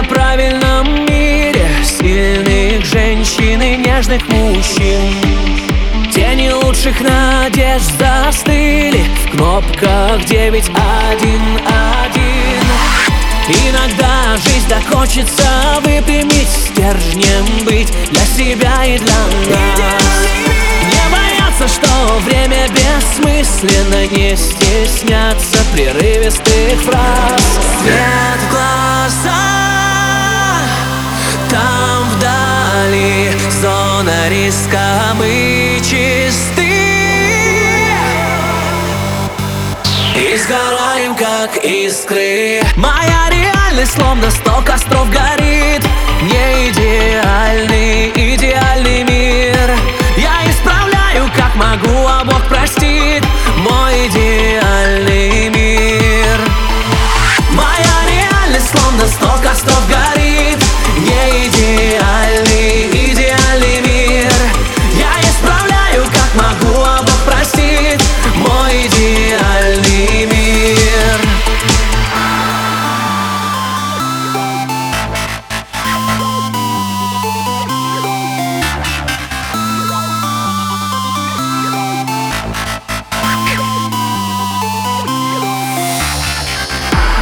неправильном мире Сильных женщин и нежных мужчин. Тени лучших надежд застыли В кнопках 911 Иногда жизнь так хочется выпрямить Стержнем быть для себя и для нас. Не бояться, что время бессмысленно Не стесняться прерывистых фраз. Свет в глаза Там вдали зона риска Мы чисты И сгораем, как искры. Моя реальность словно сто костров горит. Не идеальный,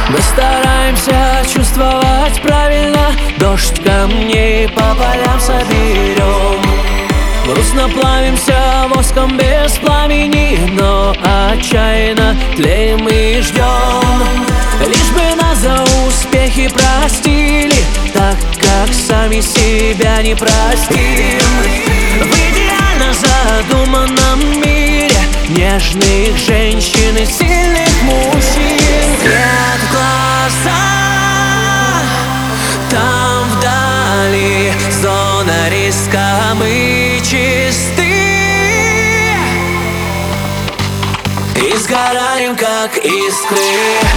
Мы стараемся чувствовать правильно. Дождь камней по полям соберем. Грустно плавимся воском без пламени Но отчаянно тлеем и ждем. Лишь бы нас за успехи простили Так как сами себя не простим. В идеально задуманном мире Нежных женщин и сильных мужчин Мы чисты И сгораем, как искры.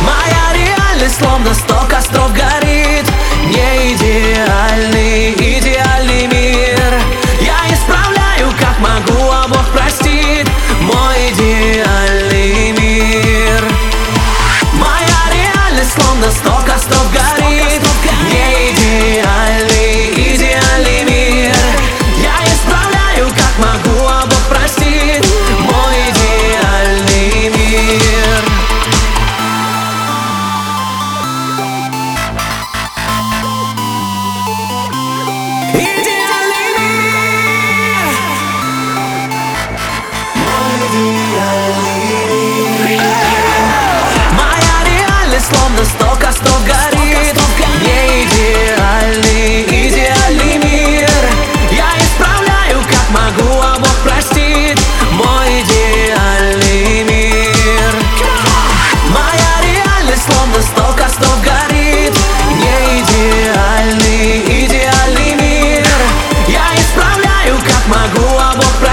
Моя реальность словно сто костров горит костров горит. Не идеальный, идеальный мир. Я исправляю, как могу, а Бог простит. Мой идеальный мир. Моя реальность словно столько костров горит. Не идеальный, идеальный мир. Я исправляю, как могу, а Бог простит.